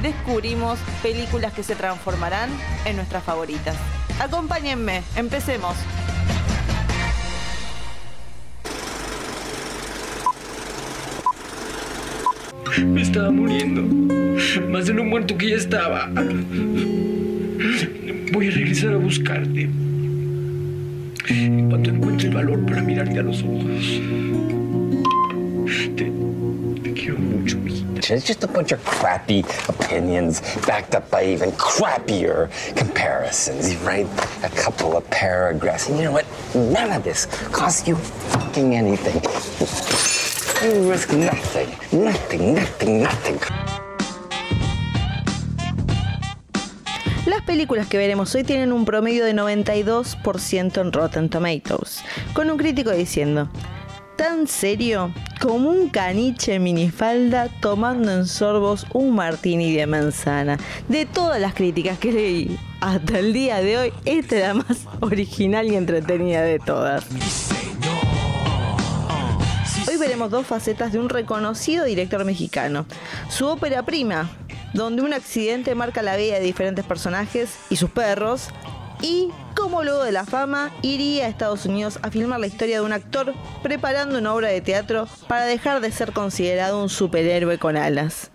descubrimos películas que se transformarán en nuestras favoritas. Acompáñenme, empecemos. Me estaba muriendo. Más de lo muerto que ya estaba. Voy a regresar a buscarte. En cuanto encuentre el valor para mirarte a los ojos. Te, It's just a bunch of crappy opinions backed up by even crappier comparisons. You write a couple of paragraphs, and you know what? None of this costs you fucking anything. You risk nothing, nothing, nothing, nothing. Las películas que veremos hoy tienen un promedio de 92% en Rotten Tomatoes, con un crítico diciendo, tan serio como un caniche minifalda tomando en sorbos un martini de manzana. De todas las críticas que leí hasta el día de hoy, esta es la más original y entretenida de todas. Hoy veremos dos facetas de un reconocido director mexicano. Su ópera prima, donde un accidente marca la vida de diferentes personajes y sus perros, y cómo luego de la fama iría a Estados Unidos a filmar la historia de un actor preparando una obra de teatro para dejar de ser considerado un superhéroe con alas.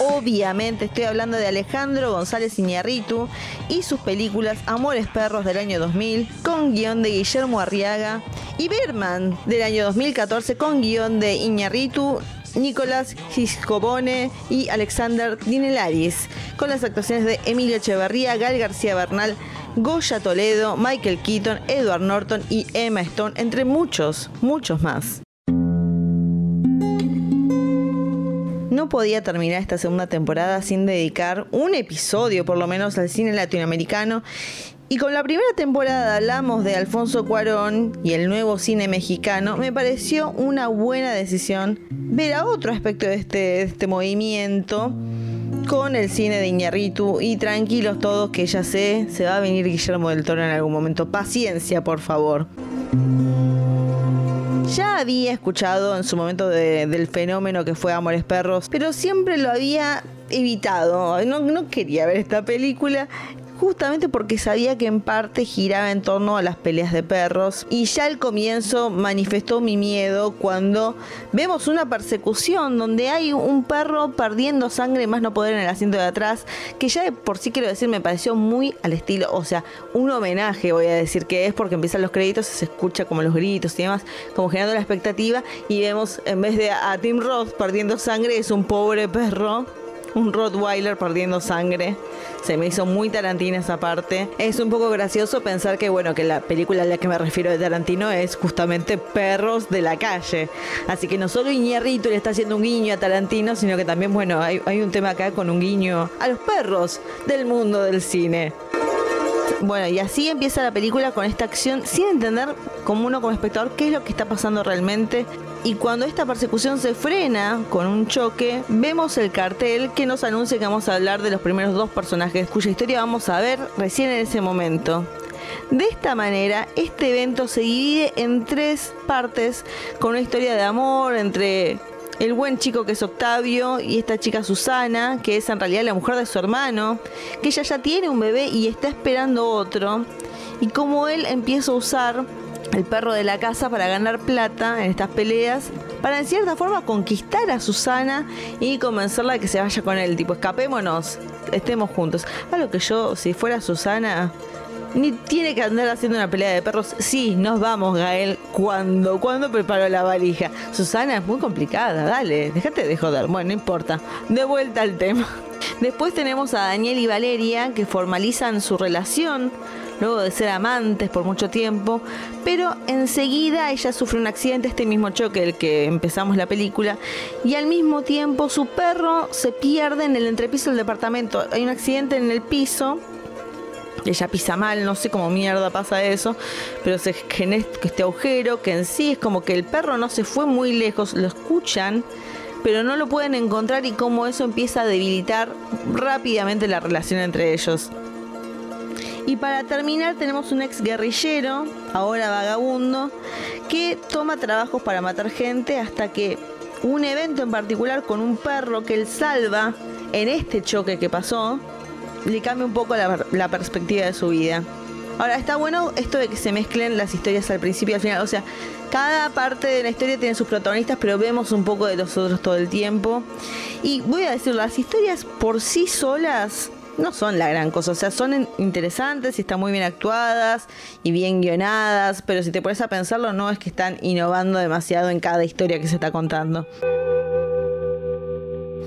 Obviamente estoy hablando de Alejandro González Iñarritu y sus películas Amores Perros del año 2000 con guion de Guillermo Arriaga y Berman del año 2014 con guion de Iñarritu, Nicolás Giscobone y Alexander Dinelaris, con las actuaciones de Emilio Echeverría, Gal García Bernal, Goya Toledo, Michael Keaton, Edward Norton y Emma Stone, entre muchos, muchos más. No podía terminar esta segunda temporada sin dedicar un episodio por lo menos al cine latinoamericano y con la primera temporada hablamos de Alfonso Cuarón y el nuevo cine mexicano, me pareció una buena decisión ver a otro aspecto de este, este movimiento con el cine de Iñarritu y tranquilos todos que ya sé, se va a venir Guillermo del Toro en algún momento. Paciencia, por favor. Ya había escuchado en su momento de- del fenómeno que fue Amores Perros, pero siempre lo había evitado. No quería ver esta película. Justamente porque sabía que en parte giraba en torno a las peleas de perros. Y ya al comienzo manifestó mi miedo cuando vemos una persecución donde hay un perro perdiendo sangre más no poder en el asiento de atrás. Que ya de por sí quiero decir me pareció muy al estilo, o sea, un homenaje voy a decir que es porque empiezan los créditos se escucha como los gritos y demás, como generando la expectativa. Y vemos en vez de a Tim Roth perdiendo sangre es un pobre perro un Rottweiler perdiendo sangre. Se me hizo muy Tarantina esa parte. Es un poco gracioso pensar que, bueno, que la película a la que me refiero de Tarantino es justamente Perros de la calle. Así que no solo Iñarrito le está haciendo un guiño a Tarantino, sino que también, bueno, hay, hay un tema acá con un guiño a los perros del mundo del cine. Bueno, y así empieza la película con esta acción sin entender como uno como espectador qué es lo que está pasando realmente. Y cuando esta persecución se frena con un choque, vemos el cartel que nos anuncia que vamos a hablar de los primeros dos personajes cuya historia vamos a ver recién en ese momento. De esta manera, este evento se divide en tres partes con una historia de amor entre el buen chico que es Octavio y esta chica Susana, que es en realidad la mujer de su hermano, que ella ya tiene un bebé y está esperando otro, y cómo él empieza a usar el perro de la casa para ganar plata en estas peleas, para en cierta forma conquistar a Susana y convencerla de que se vaya con él, tipo escapémonos, estemos juntos. Algo que yo, si fuera Susana, ni tiene que andar haciendo una pelea de perros. Sí, nos vamos, Gael. ¿Cuándo? ¿Cuándo preparo la valija? Susana, es muy complicada. Dale, déjate de joder. Bueno, no importa. De vuelta al tema. Después tenemos a Daniel y Valeria que formalizan su relación luego de ser amantes por mucho tiempo, pero enseguida ella sufre un accidente, este mismo choque el que empezamos la película, y al mismo tiempo su perro se pierde en el entrepiso del departamento. Hay un accidente en el piso ella pisa mal, no sé cómo mierda pasa eso, pero se genera este agujero que en sí es como que el perro no se fue muy lejos, lo escuchan, pero no lo pueden encontrar y cómo eso empieza a debilitar rápidamente la relación entre ellos. Y para terminar tenemos un ex guerrillero, ahora vagabundo, que toma trabajos para matar gente hasta que un evento en particular con un perro que él salva en este choque que pasó, le cambia un poco la, perspectiva de su vida. Ahora, está bueno esto de que se mezclen las historias al principio y al final. O sea, cada parte de la historia tiene sus protagonistas, pero vemos un poco de los otros todo el tiempo. Y voy a decir, las historias por sí solas no son la gran cosa. O sea, son interesantes y están muy bien actuadas y bien guionadas. Pero si te pones a pensarlo, no es que están innovando demasiado en cada historia que se está contando.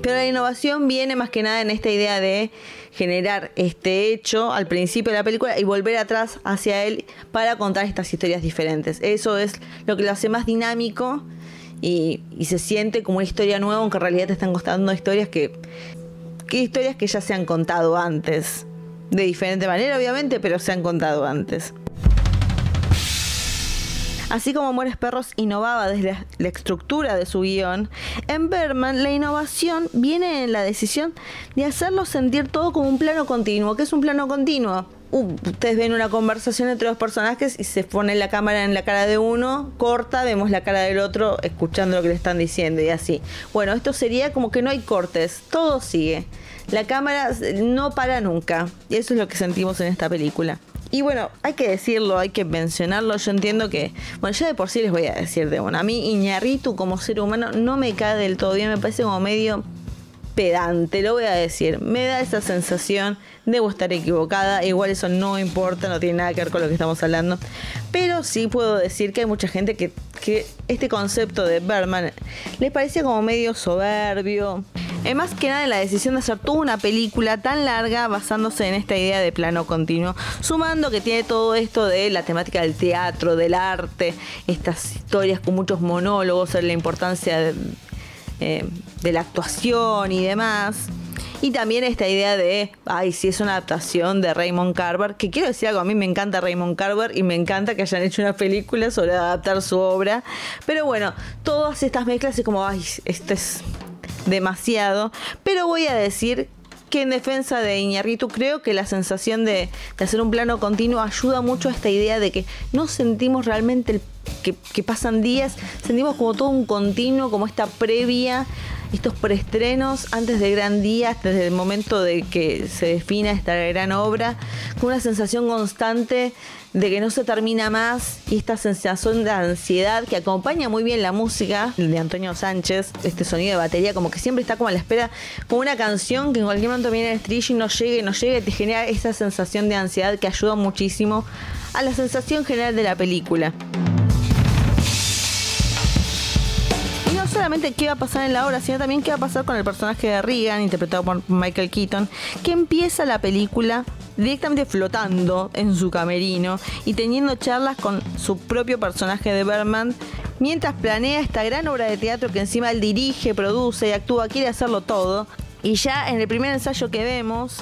Pero la innovación viene más que nada en esta idea de generar este hecho al principio de la película y volver atrás hacia él para contar estas historias diferentes. Eso es lo que lo hace más dinámico y, se siente como una historia nueva, aunque en realidad te están contando historias que, que historias que ya se han contado antes. De diferente manera, obviamente, pero se han contado antes. Así como Amores Perros innovaba desde la estructura de su guion, en Berman la innovación viene en la decisión de hacerlo sentir todo como un plano continuo. ¿Qué es un plano continuo? Uh, ustedes ven una conversación entre dos personajes y se pone la cámara en la cara de uno, corta, vemos la cara del otro escuchando lo que le están diciendo y así. Bueno, esto sería como que no hay cortes, todo sigue. La cámara no para nunca. Y eso es lo que sentimos en esta película. Y bueno, hay que decirlo, hay que mencionarlo. Yo entiendo que, bueno, ya de por sí les voy a decir de bueno, a mí Iñarritu como ser humano no me cae del todo bien, me parece como medio pedante, lo voy a decir. Me da esa sensación, debo estar equivocada, igual eso no importa, no tiene nada que ver con lo que estamos hablando. Pero sí puedo decir que hay mucha gente que, este concepto de Berman les parecía como medio soberbio, es más que nada la decisión de hacer toda una película tan larga basándose en esta idea de plano continuo, sumando que tiene todo esto de la temática del teatro, del arte, estas historias con muchos monólogos, la importancia de, eh, de la actuación y demás. Y también esta idea de, ay, si es una adaptación de Raymond Carver, que quiero decir algo, a mí me encanta Raymond Carver y me encanta que hayan hecho una película sobre adaptar su obra. Pero bueno, todas estas mezclas es como, ay, esto es demasiado, pero voy a decir que en defensa de Iñarritu creo que la sensación de, hacer un plano continuo ayuda mucho a esta idea de que no sentimos realmente que, que, pasan días, sentimos como todo un continuo, como esta previa, estos preestrenos antes del gran día, desde el momento de que se defina esta gran obra, con una sensación constante de que no se termina más y esta sensación de ansiedad que acompaña muy bien la música de Antonio Sánchez, este sonido de batería, como que siempre está como a la espera, como una canción que en cualquier momento viene el estribillo y no llegue, no llegue, te genera esa sensación de ansiedad que ayuda muchísimo a la sensación general de la película. Qué va a pasar en la obra, sino también qué va a pasar con el personaje de Regan, interpretado por Michael Keaton, que empieza la película directamente flotando en su camerino y teniendo charlas con su propio personaje de Berman mientras planea esta gran obra de teatro que encima él dirige, produce y actúa, quiere hacerlo todo. Y ya en el primer ensayo que vemos,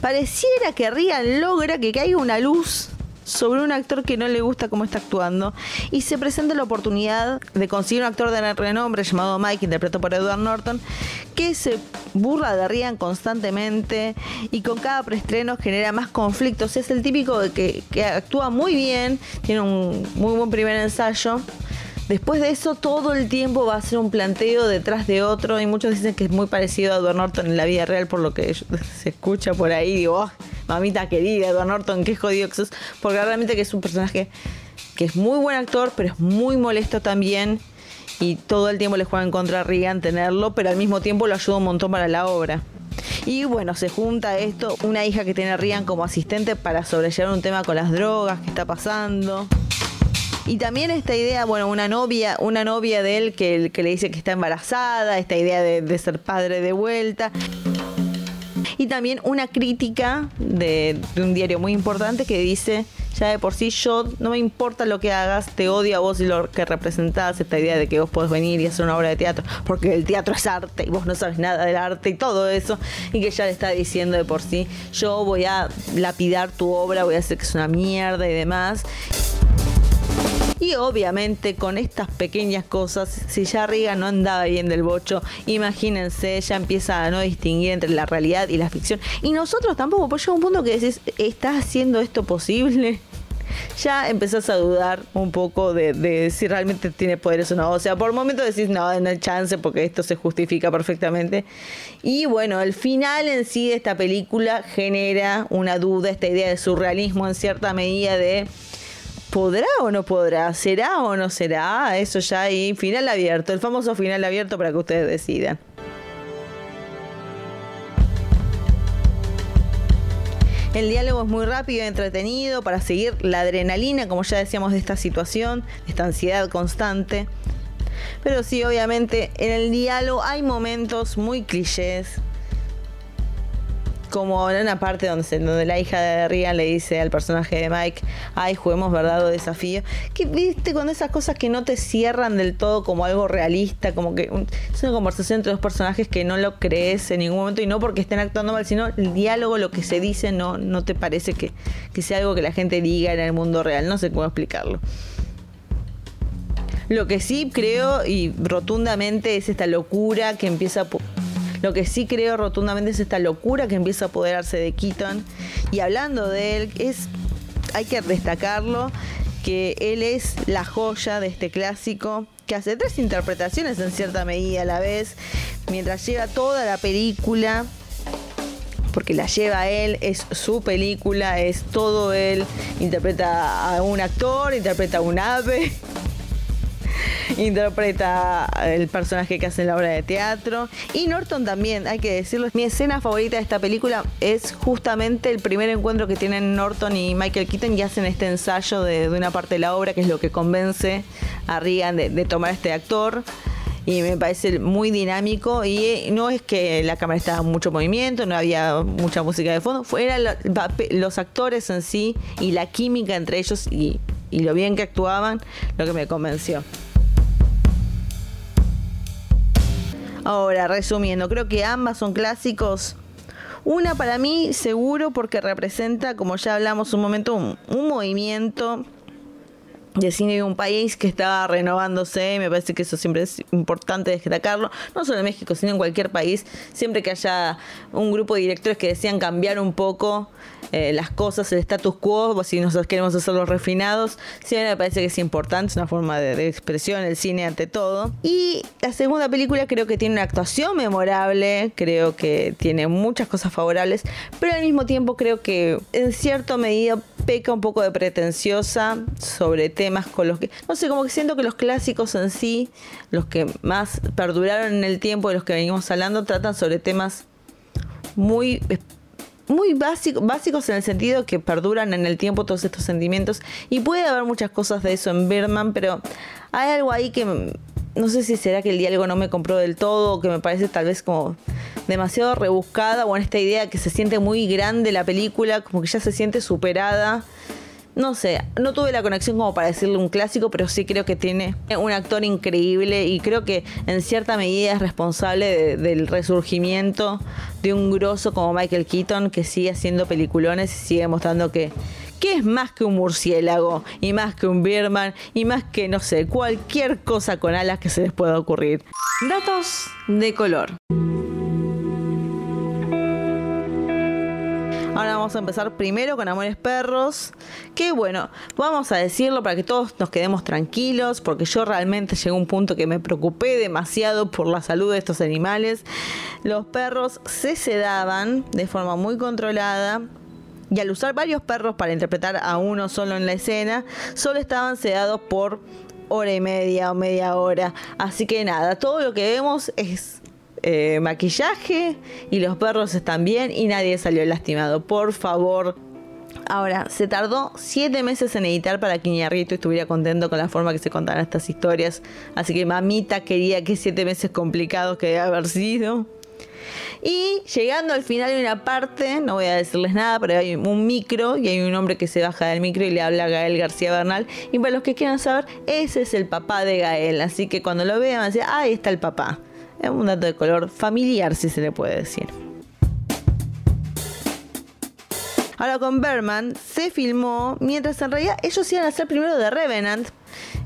pareciera que Rian logra que caiga una luz sobre un actor que no le gusta cómo está actuando y se presenta la oportunidad de conseguir un actor de renombre llamado Mike, interpretado por Edward Norton, que se burla de Rian constantemente y con cada preestreno genera más conflictos. Es el típico que, que actúa muy bien, tiene un muy buen primer ensayo. Después de eso, todo el tiempo va a ser un planteo detrás de otro. Y muchos dicen que es muy parecido a Edward Norton en la vida real, por lo que se escucha por ahí. Digo, oh, mamita querida, Edward Norton, qué jodido que sos. Porque realmente que es un personaje que es muy buen actor, pero es muy molesto también. Y todo el tiempo le juega en contra a Regan tenerlo, pero al mismo tiempo lo ayuda un montón para la obra. Y bueno, se junta esto, una hija que tiene a Regan como asistente para sobrellevar un tema con las drogas que está pasando. Y también esta idea, bueno, una novia, una novia de él que, le dice que está embarazada, esta idea de, de ser padre de vuelta. Y también una crítica de, un diario muy importante que dice ya de por sí yo no me importa lo que hagas, te odio a vos y lo que representás, esta idea de que vos podés venir y hacer una obra de teatro, porque el teatro es arte y vos no sabes nada del arte y todo eso, y que ya le está diciendo de por sí, yo voy a lapidar tu obra, voy a hacer que es una mierda y demás. Y obviamente con estas pequeñas cosas, si ya Riga no andaba bien del bocho, imagínense, ya empieza a no distinguir entre la realidad y la ficción. Y nosotros tampoco, pues llega un punto que decís, ¿estás haciendo esto posible? ya empezás a dudar un poco de, si realmente tiene poderes o no. O sea, por momento decís, no, no hay chance porque esto se justifica perfectamente. Y bueno, el final en sí de esta película genera una duda, esta idea de surrealismo en cierta medida de ¿Podrá o no podrá? ¿Será o no será? Eso ya ahí, final abierto, el famoso final abierto para que ustedes decidan. El diálogo es muy rápido y entretenido para seguir la adrenalina, como ya decíamos, de esta situación, de esta ansiedad constante. Pero sí, obviamente, en el diálogo hay momentos muy clichés, como en una parte donde, donde la hija de Rian le dice al personaje de Mike, ay, juguemos verdad o desafío. Que viste con esas cosas que no te cierran del todo como algo realista, como que es una conversación entre dos personajes que no lo crees en ningún momento y no porque estén actuando mal, sino el diálogo, lo que se dice, no, no te parece que, que sea algo que la gente diga en el mundo real. No sé cómo explicarlo. Lo que sí creo y rotundamente es esta locura que empieza a lo que sí creo rotundamente es esta locura que empieza a apoderarse de Keaton. Y hablando de él, es, hay que destacarlo que él es la joya de este clásico, que hace tres interpretaciones en cierta medida a la vez, mientras lleva toda la película, porque la lleva él, es su película, es todo él, interpreta a un actor, interpreta a un ave, interpreta el personaje que hace en la obra de teatro. Y Norton también, hay que decirlo. Mi escena favorita de esta película es justamente el primer encuentro que tienen Norton y Michael Keaton y hacen este ensayo de, una parte de la obra que es lo que convence a Regan de, tomar este actor y me parece muy dinámico y eh, no es que la cámara estaba en mucho movimiento, no había mucha música de fondo, eran los actores en sí y la química entre ellos y, y lo bien que actuaban lo que me convenció. Ahora, resumiendo, creo que ambas son clásicos. Una para mí seguro porque representa, como ya hablamos un momento, un, movimiento de cine de un país que estaba renovándose, me parece que eso siempre es importante destacarlo, no solo en México, sino en cualquier país, siempre que haya un grupo de directores que desean cambiar un poco eh, las cosas, el status quo, si nosotros queremos hacerlos refinados, siempre me parece que es importante, es una forma de, expresión, el cine ante todo. Y la segunda película creo que tiene una actuación memorable, creo que tiene muchas cosas favorables, pero al mismo tiempo creo que en cierta medida peca un poco de pretenciosa sobre temas con los que, no sé, como que siento que los clásicos en sí, los que más perduraron en el tiempo de los que venimos hablando, tratan sobre temas muy muy básico, básicos en el sentido que perduran en el tiempo todos estos sentimientos. Y puede haber muchas cosas de eso en Birdman, pero hay algo ahí que no sé si será que el diálogo no me compró del todo, o que me parece tal vez como demasiado rebuscada, o en esta idea que se siente muy grande la película, como que ya se siente superada no sé, no tuve la conexión como para decirle un clásico, pero sí creo que tiene un actor increíble y creo que en cierta medida es responsable del resurgimiento de un grosso como Michael Keaton que sigue haciendo peliculones y sigue mostrando que, que es más que un murciélago y más que un Birman y más que, no sé, cualquier cosa con alas que se les pueda ocurrir. Datos de color. Ahora vamos a empezar primero con Amores Perros. Que bueno, vamos a decirlo para que todos nos quedemos tranquilos, porque yo realmente llegué a un punto que me preocupé demasiado por la salud de estos animales. Los perros se sedaban de forma muy controlada y al usar varios perros para interpretar a uno solo en la escena, solo estaban sedados por hora y media o media hora. Así que nada, todo lo que vemos es eh, maquillaje y los perros están bien y nadie salió lastimado. Por favor. Ahora, se tardó siete meses en editar para que Iñarrito estuviera contento con la forma que se contaban estas historias. Así que mamita quería que siete meses complicados que debe haber sido. Y llegando al final hay una parte, no voy a decirles nada, pero hay un micro y hay un hombre que se baja del micro y le habla a Gael García Bernal. Y para los que quieran saber, ese es el papá de Gael. Así que cuando lo vean, van ah, ahí está el papá. Es un dato de color familiar, si se le puede decir. Ahora con Berman se filmó mientras en realidad ellos iban a hacer primero The Revenant,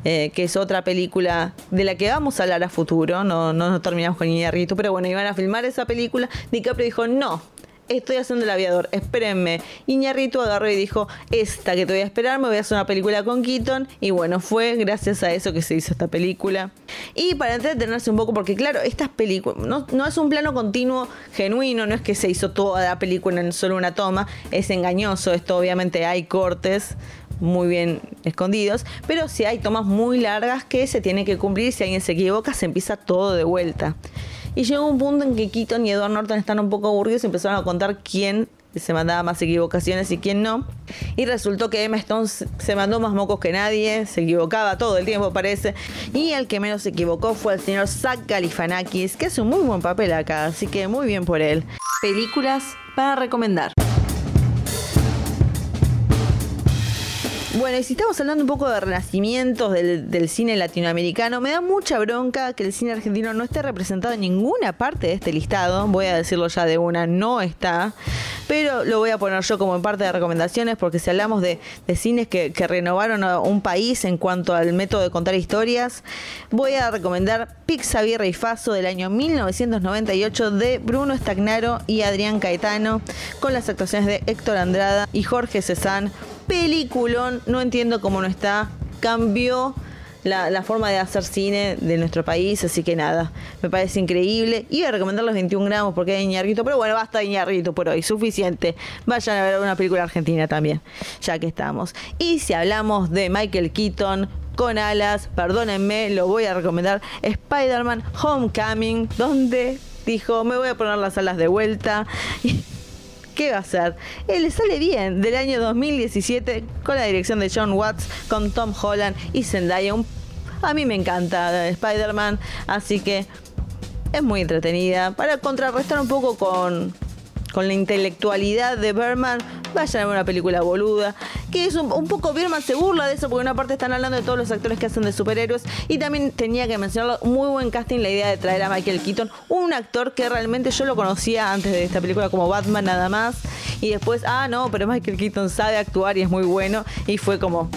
eh, que es otra película de la que vamos a hablar a futuro. No, no nos terminamos con Iñárritu, pero bueno, iban a filmar esa película. DiCaprio dijo, no, estoy haciendo el aviador, espérenme. Iñarritu agarró y dijo, esta que te voy a esperar, me voy a hacer una película con Keaton. Y bueno, fue gracias a eso que se hizo esta película. Y para entretenerse un poco, porque claro, estas películas, no, no es un plano continuo genuino, no es que se hizo toda la película en solo una toma, es engañoso, esto obviamente hay cortes muy bien escondidos, pero si hay tomas muy largas que se tienen que cumplir, si alguien se equivoca, se empieza todo de vuelta. Y llegó un punto en que Keaton y Edward Norton están un poco aburridos y empezaron a contar quién se mandaba más equivocaciones y quién no. Y resultó que Emma Stone se mandó más mocos que nadie, se equivocaba todo el tiempo parece. Y el que menos se equivocó fue el señor Zach Galifianakis, que hace un muy buen papel acá, así que muy bien por él. Películas para recomendar. Bueno, y si estamos hablando un poco de renacimientos del, cine latinoamericano, me da mucha bronca que el cine argentino no esté representado en ninguna parte de este listado. Voy a decirlo ya de una, no está. Pero lo voy a poner yo como en parte de recomendaciones porque si hablamos de, cines que, renovaron a un país en cuanto al método de contar historias, voy a recomendar Pixavierra y Faso del año 1998 de Bruno Stagnaro y Adrián Caetano con las actuaciones de Héctor Andrada y Jorge Cezanne peliculón, no entiendo cómo no está, cambió la, forma de hacer cine de nuestro país, así que nada, me parece increíble. Iba a recomendar los 21 gramos porque hay Iñarrito, pero bueno, basta de Iñarrito por hoy, suficiente. Vayan a ver una película argentina también, ya que estamos. Y si hablamos de Michael Keaton, con alas, perdónenme, lo voy a recomendar, Spider-Man Homecoming, donde dijo, me voy a poner las alas de vuelta. ¿qué va a hacer? Él le sale bien, del año 2017, con la dirección de John Watts, con Tom Holland y Zendaya. a mí me encanta Spider-Man, así que es muy entretenida. Para contrarrestar un poco con, con la intelectualidad de Berman, vayan a ver una película boluda, que es un, poco Berman se burla de eso, porque una parte están hablando de todos los actores que hacen de superhéroes, y también tenía que mencionarlo, muy buen casting la idea de traer a Michael Keaton, un actor que realmente yo lo conocía antes de esta película como Batman nada más, y después, ah, no, pero Michael Keaton sabe actuar y es muy bueno, y fue como...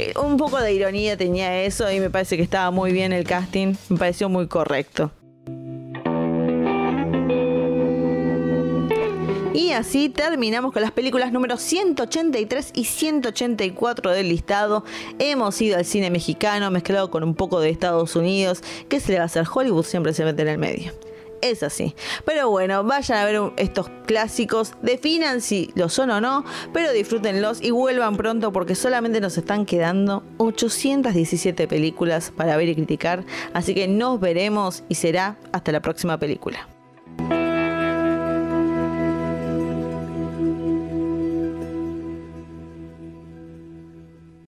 Eh, un poco de ironía tenía eso y me parece que estaba muy bien el casting, me pareció muy correcto. Y así terminamos con las películas número 183 y 184 del listado. Hemos ido al cine mexicano mezclado con un poco de Estados Unidos. ¿Qué se le va a hacer? Hollywood siempre se mete en el medio. Es así. Pero bueno, vayan a ver estos clásicos, definan si lo son o no, pero disfrútenlos y vuelvan pronto porque solamente nos están quedando 817 películas para ver y criticar. Así que nos veremos y será hasta la próxima película.